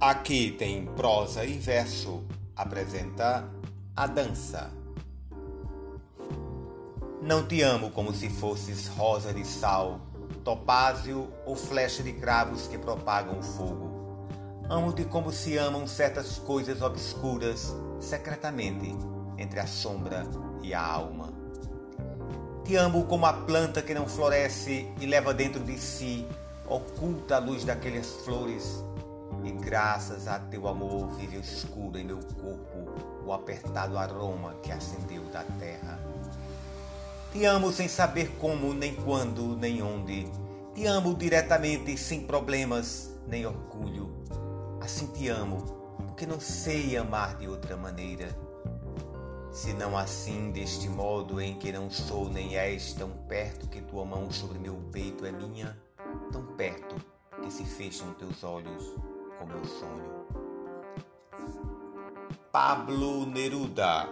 Aqui tem prosa e verso. Apresenta a dança. Não te amo como se fosses rosa de sal, topázio ou flecha de cravos que propagam o fogo. Amo-te como se amam certas coisas obscuras, secretamente, entre a sombra e a alma. Te amo como a planta que não floresce e leva dentro de si, oculta a luz daquelas flores, e graças a teu amor vive escuro em meu corpo o apertado aroma que acendeu da terra. Te amo sem saber como, nem quando, nem onde. Te amo diretamente, sem problemas, nem orgulho. Assim te amo, porque não sei amar de outra maneira. Se não assim, deste modo em que não sou nem és tão perto que tua mão sobre meu peito é minha, tão perto que se fecham teus olhos com meu sonho. Pablo Neruda